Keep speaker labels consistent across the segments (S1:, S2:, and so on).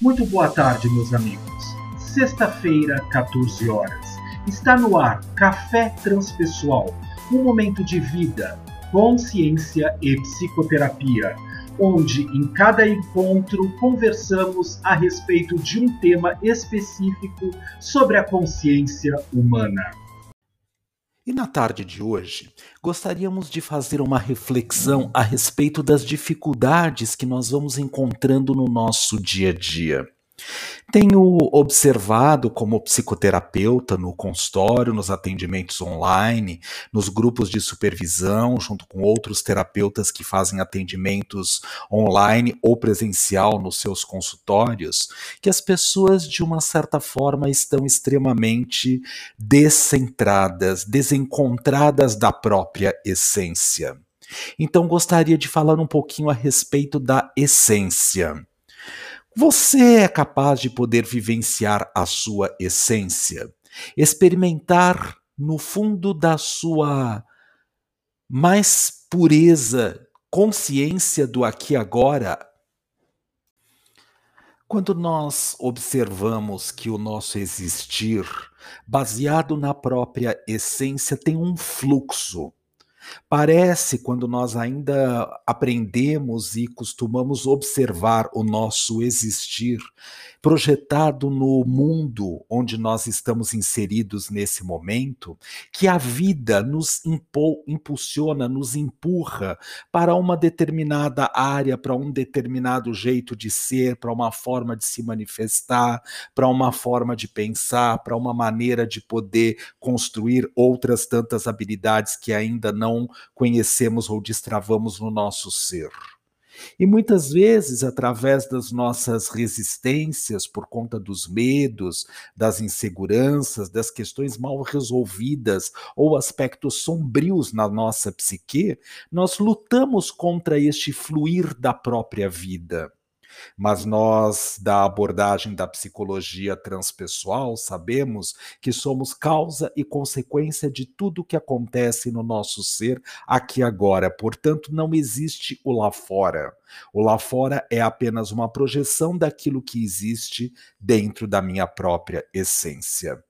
S1: Muito boa tarde, meus amigos. Sexta-feira, 14 horas. Está no ar Café Transpessoal, um momento de vida, consciência e psicoterapia, onde em cada encontro conversamos a respeito de um tema específico sobre a consciência humana.
S2: E na tarde de hoje, gostaríamos de fazer uma reflexão a respeito das dificuldades que nós vamos encontrando no nosso dia a dia. Tenho observado como psicoterapeuta no consultório, nos atendimentos online, nos grupos de supervisão, junto com outros terapeutas que fazem atendimentos online ou presencial nos seus consultórios, que as pessoas, de uma certa forma, estão extremamente descentradas, desencontradas da própria essência. Então, gostaria de falar um pouquinho a respeito da essência. Você é capaz de poder vivenciar a sua essência, experimentar no fundo da sua mais pureza, consciência do aqui e agora. Quando nós observamos que o nosso existir, baseado na própria essência, tem um fluxo, Parece, quando nós ainda aprendemos e costumamos observar o nosso existir, projetado no mundo onde nós estamos inseridos nesse momento, que a vida nos impulsiona, nos empurra para uma determinada área, para um determinado jeito de ser, para uma forma de se manifestar, para uma forma de pensar, para uma maneira de poder construir outras tantas habilidades que ainda não conhecemos ou destravamos no nosso ser. E muitas vezes, através das nossas resistências, por conta dos medos, das inseguranças, das questões mal resolvidas ou aspectos sombrios na nossa psique, nós lutamos contra este fluir da própria vida. Mas nós, da abordagem da psicologia transpessoal, sabemos que somos causa e consequência de tudo que acontece no nosso ser aqui agora. Portanto, não existe o lá fora. O lá fora é apenas uma projeção daquilo que existe dentro da minha própria essência.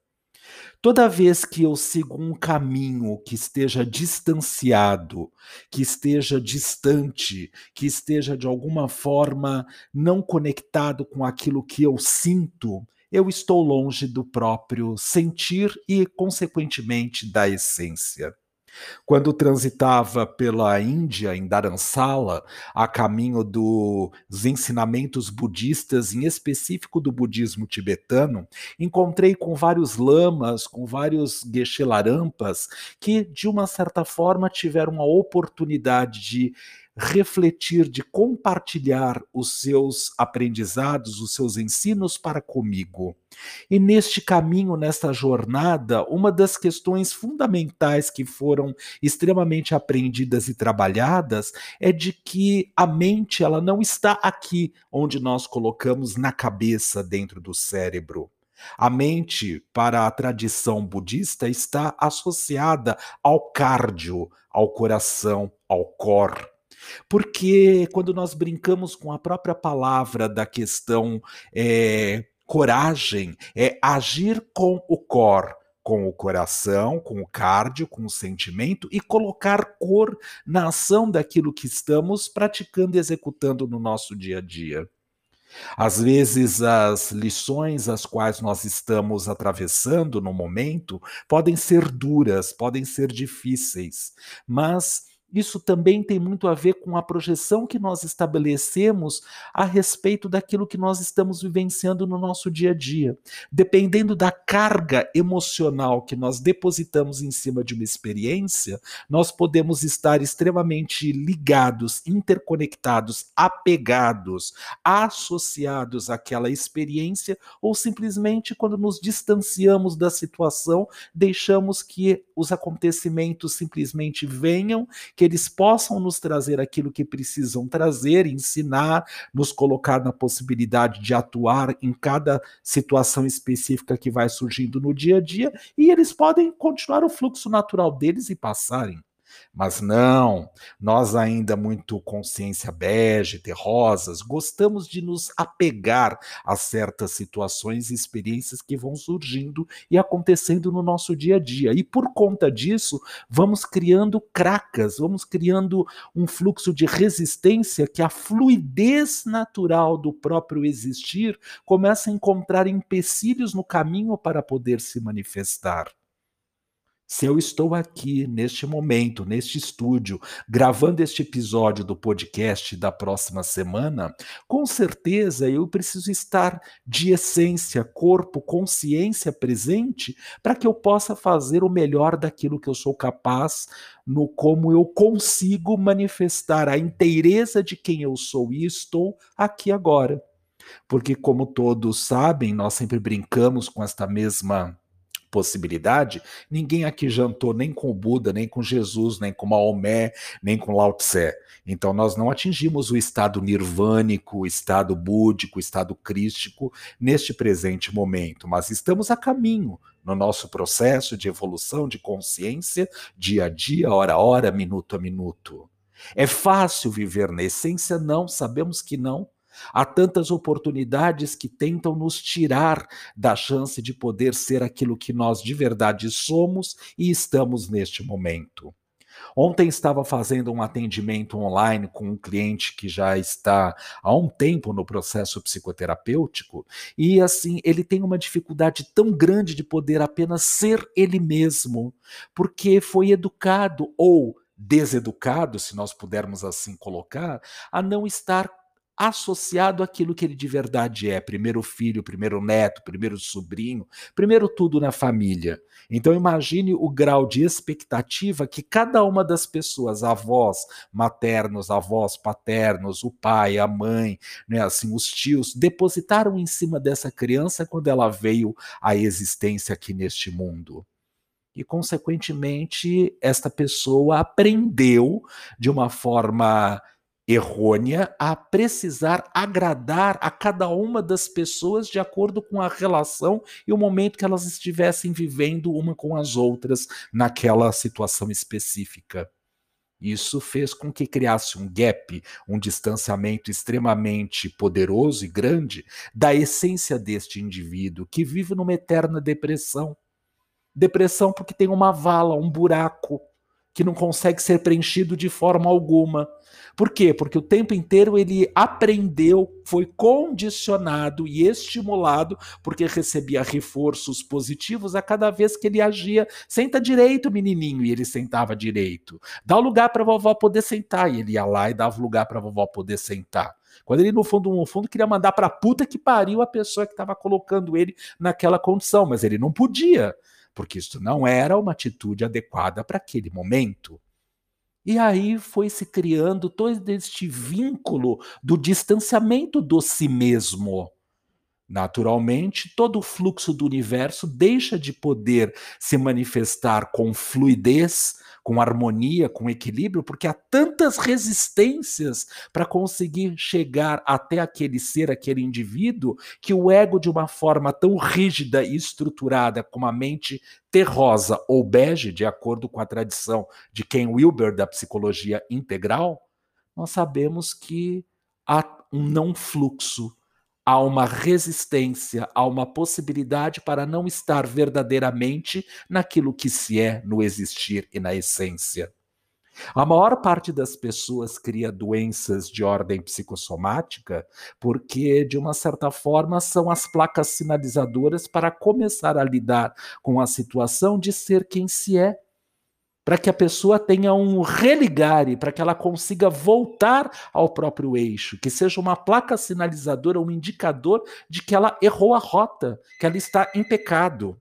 S2: Toda vez que eu sigo um caminho que esteja distanciado, que esteja distante, que esteja de alguma forma não conectado com aquilo que eu sinto, eu estou longe do próprio sentir e, consequentemente, da essência. Quando transitava pela Índia, em Dharamsala, a caminho dos ensinamentos budistas, em específico do budismo tibetano, encontrei com vários lamas, com vários geshe-larampas, que, de uma certa forma, tiveram a oportunidade de refletir, de compartilhar os seus aprendizados, os seus ensinos para comigo. E neste caminho, nesta jornada, uma das questões fundamentais que foram extremamente aprendidas e trabalhadas é de que a mente ela não está aqui onde nós colocamos na cabeça dentro do cérebro. A mente, para a tradição budista, está associada ao cardio, ao coração, ao cor. Porque quando nós brincamos com a própria palavra da questão é, coragem, é agir com o cor, com o coração, com o cardio, com o sentimento e colocar cor na ação daquilo que estamos praticando e executando no nosso dia a dia. Às vezes, as lições as quais nós estamos atravessando no momento podem ser duras, podem ser difíceis, mas isso também tem muito a ver com a projeção que nós estabelecemos a respeito daquilo que nós estamos vivenciando no nosso dia a dia. Dependendo da carga emocional que nós depositamos em cima de uma experiência, nós podemos estar extremamente ligados, interconectados, apegados, associados àquela experiência, ou simplesmente, quando nos distanciamos da situação, deixamos que os acontecimentos simplesmente venham que eles possam nos trazer aquilo que precisam trazer, ensinar, nos colocar na possibilidade de atuar em cada situação específica que vai surgindo no dia a dia, e eles podem continuar o fluxo natural deles e passarem. Mas não, nós ainda muito consciência bege, terrosas, gostamos de nos apegar a certas situações e experiências que vão surgindo e acontecendo no nosso dia a dia. E por conta disso, vamos criando cracas, vamos criando um fluxo de resistência que a fluidez natural do próprio existir começa a encontrar empecilhos no caminho para poder se manifestar. Se eu estou aqui neste momento, neste estúdio, gravando este episódio do podcast da próxima semana, com certeza eu preciso estar de essência, corpo, consciência presente para que eu possa fazer o melhor daquilo que eu sou capaz, no como eu consigo manifestar a inteireza de quem eu sou e estou aqui agora. Porque, como todos sabem, nós sempre brincamos com esta mesma possibilidade, ninguém aqui jantou nem com o Buda, nem com Jesus, nem com Maomé, nem com Lao Tse. Então nós não atingimos o estado nirvânico, o estado búdico, o estado crístico neste presente momento, mas estamos a caminho no nosso processo de evolução de consciência, dia a dia, hora a hora, minuto a minuto. É fácil viver na essência? Não, sabemos que não. Há tantas oportunidades que tentam nos tirar da chance de poder ser aquilo que nós de verdade somos e estamos neste momento. Ontem estava fazendo um atendimento online com um cliente que já está há um tempo no processo psicoterapêutico e assim ele tem uma dificuldade tão grande de poder apenas ser ele mesmo, porque foi educado ou deseducado, se nós pudermos assim colocar, a não estar associado àquilo que ele de verdade é, primeiro filho, primeiro neto, primeiro sobrinho, primeiro tudo na família. Então imagine o grau de expectativa que cada uma das pessoas, avós maternos, avós paternos, o pai, a mãe, né, assim, os tios, depositaram em cima dessa criança quando ela veio à existência aqui neste mundo e, consequentemente, esta pessoa aprendeu de uma forma errônea a precisar agradar a cada uma das pessoas de acordo com a relação e o momento que elas estivessem vivendo uma com as outras naquela situação específica. Isso fez com que criasse um gap, um distanciamento extremamente poderoso e grande da essência deste indivíduo que vive numa eterna depressão. Depressão porque tem uma vala, um buraco que não consegue ser preenchido de forma alguma. Por quê? Porque o tempo inteiro ele aprendeu, foi condicionado e estimulado, porque recebia reforços positivos a cada vez que ele agia. Senta direito, menininho, e ele sentava direito. Dá lugar para a vovó poder sentar, e ele ia lá e dava lugar para a vovó poder sentar. Quando ele, no fundo, no fundo, queria mandar para puta que pariu a pessoa que estava colocando ele naquela condição, mas ele não podia porque isso não era uma atitude adequada para aquele momento. E aí foi se criando todo este vínculo do distanciamento do si mesmo. Naturalmente, todo o fluxo do universo deixa de poder se manifestar com fluidez, com harmonia, com equilíbrio, porque há tantas resistências para conseguir chegar até aquele ser, aquele indivíduo, que o ego, de uma forma tão rígida e estruturada como a mente terrosa ou bege, de acordo com a tradição de Ken Wilber da psicologia integral, nós sabemos que há um não fluxo há uma resistência, há uma possibilidade para não estar verdadeiramente naquilo que se é no existir e na essência. A maior parte das pessoas cria doenças de ordem psicossomática porque, de uma certa forma, são as placas sinalizadoras para começar a lidar com a situação de ser quem se é para que a pessoa tenha um religare, para que ela consiga voltar ao próprio eixo, que seja uma placa sinalizadora, um indicador de que ela errou a rota, que ela está em pecado.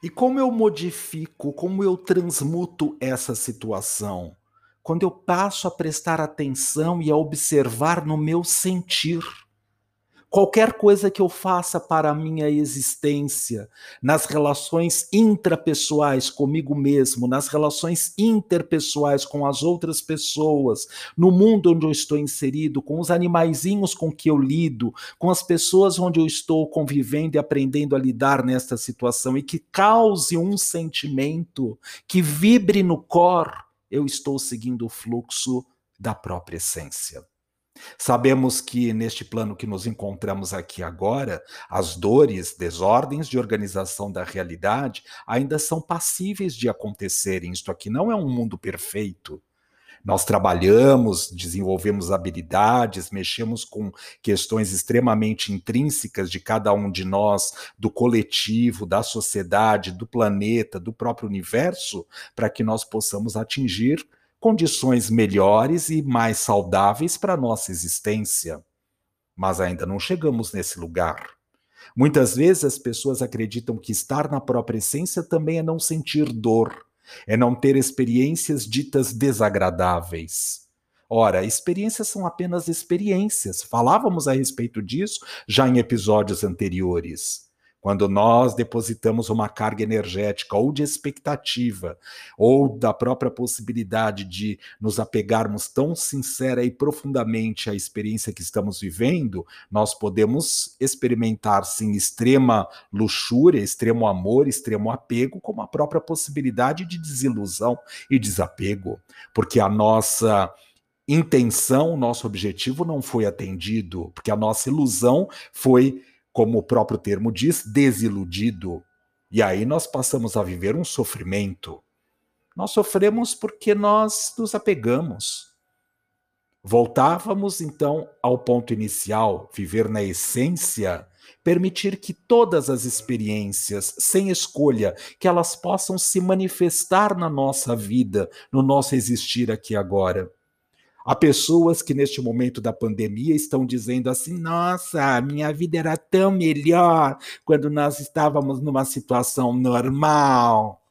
S2: E como eu modifico, como eu transmuto essa situação? Quando eu passo a prestar atenção e a observar no meu sentir qualquer coisa que eu faça para a minha existência, nas relações intrapessoais comigo mesmo, nas relações interpessoais com as outras pessoas, no mundo onde eu estou inserido, com os animaizinhos com que eu lido, com as pessoas onde eu estou convivendo e aprendendo a lidar nesta situação e que cause um sentimento que vibre no cor, eu estou seguindo o fluxo da própria essência. Sabemos que neste plano que nos encontramos aqui agora, as dores, desordens de organização da realidade ainda são passíveis de acontecerem. Isto aqui não é um mundo perfeito. Nós trabalhamos, desenvolvemos habilidades, mexemos com questões extremamente intrínsecas de cada um de nós, do coletivo, da sociedade, do planeta, do próprio universo, para que nós possamos atingir condições melhores e mais saudáveis para a nossa existência. Mas ainda não chegamos nesse lugar. Muitas vezes as pessoas acreditam que estar na própria essência também é não sentir dor, é não ter experiências ditas desagradáveis. Ora, experiências são apenas experiências. Falávamos a respeito disso já em episódios anteriores. Quando nós depositamos uma carga energética ou de expectativa, ou da própria possibilidade de nos apegarmos tão sincera e profundamente à experiência que estamos vivendo, nós podemos experimentar sim extrema luxúria, extremo amor, extremo apego, como a própria possibilidade de desilusão e desapego, porque a nossa intenção, nosso objetivo não foi atendido, porque a nossa ilusão foi como o próprio termo diz, desiludido. E aí nós passamos a viver um sofrimento. Nós sofremos porque nós nos apegamos. Voltávamos então ao ponto inicial, viver na essência, permitir que todas as experiências, sem escolha, que elas possam se manifestar na nossa vida, no nosso existir aqui agora. Há pessoas que neste momento da pandemia estão dizendo assim: nossa, minha vida era tão melhor quando nós estávamos numa situação normal.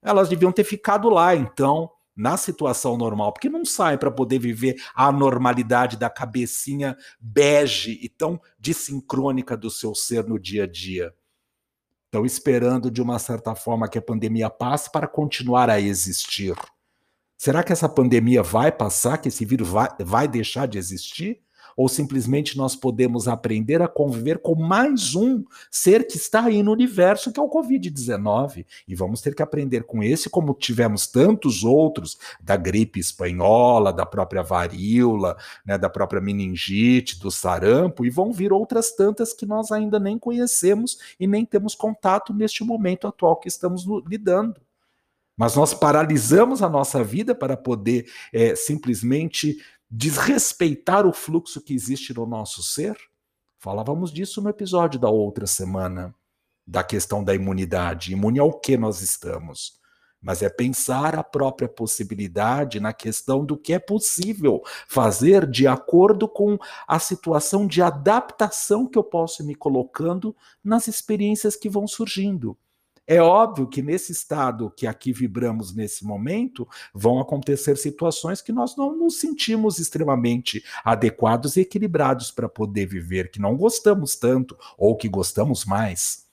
S2: Elas deviam ter ficado lá, então, na situação normal, porque não saem para poder viver a normalidade da cabecinha bege e tão desincrônica do seu ser no dia a dia. Estão esperando, de uma certa forma, que a pandemia passe para continuar a existir. Será que essa pandemia vai passar, que esse vírus vai, vai deixar de existir? Ou simplesmente nós podemos aprender a conviver com mais um ser que está aí no universo, que é o Covid-19. E vamos ter que aprender com esse, como tivemos tantos outros, da gripe espanhola, da própria varíola, né, da própria meningite, do sarampo, e vão vir outras tantas que nós ainda nem conhecemos e nem temos contato neste momento atual que estamos lidando. Mas nós paralisamos a nossa vida para poder é, simplesmente desrespeitar o fluxo que existe no nosso ser? Falávamos disso no episódio da outra semana, da questão da imunidade. Imune ao que nós estamos? Mas é pensar a própria possibilidade na questão do que é possível fazer de acordo com a situação de adaptação que eu posso me colocando nas experiências que vão surgindo. É óbvio que nesse estado que aqui vibramos nesse momento, vão acontecer situações que nós não nos sentimos extremamente adequados e equilibrados para poder viver, que não gostamos tanto ou que gostamos mais.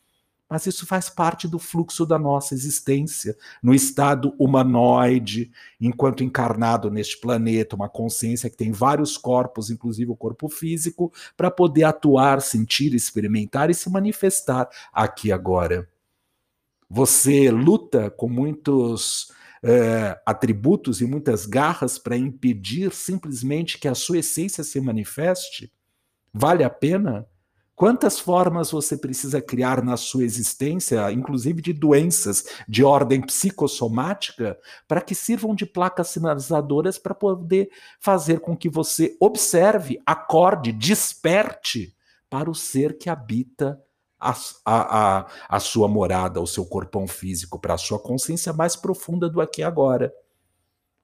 S2: Mas isso faz parte do fluxo da nossa existência, no estado humanoide, enquanto encarnado neste planeta, uma consciência que tem vários corpos, inclusive o corpo físico, para poder atuar, sentir, experimentar e se manifestar aqui agora. Você luta com muitos é, atributos e muitas garras para impedir simplesmente que a sua essência se manifeste? Vale a pena? Quantas formas você precisa criar na sua existência, inclusive de doenças de ordem psicossomática, para que sirvam de placas sinalizadoras para poder fazer com que você observe, acorde, desperte para o ser que habita a, a, a, sua morada, o seu corpão físico, para a sua consciência mais profunda do aqui e agora.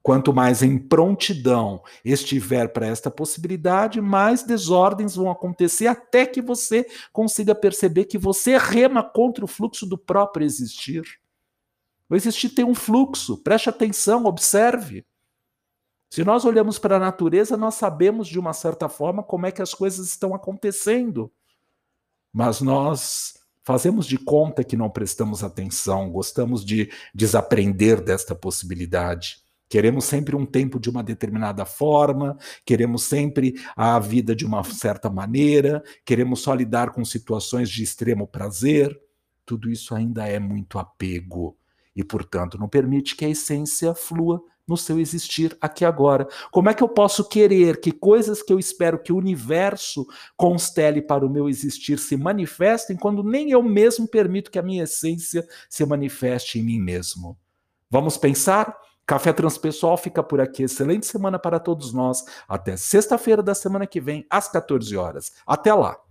S2: Quanto mais em prontidão estiver para esta possibilidade, mais desordens vão acontecer até que você consiga perceber que você rema contra o fluxo do próprio existir. O existir tem um fluxo, preste atenção, observe. Se nós olhamos para a natureza, nós sabemos de uma certa forma como é que as coisas estão acontecendo. Mas nós fazemos de conta que não prestamos atenção, gostamos de desaprender desta possibilidade. Queremos sempre um tempo de uma determinada forma, queremos sempre a vida de uma certa maneira, queremos só lidar com situações de extremo prazer. Tudo isso ainda é muito apego e, portanto, não permite que a essência flua no seu existir aqui agora. Como é que eu posso querer que coisas que eu espero que o universo constele para o meu existir se manifestem quando nem eu mesmo permito que a minha essência se manifeste em mim mesmo? Vamos pensar? Café Transpessoal fica por aqui. Excelente semana para todos nós. Até sexta-feira da semana que vem, às 14 horas. Até lá!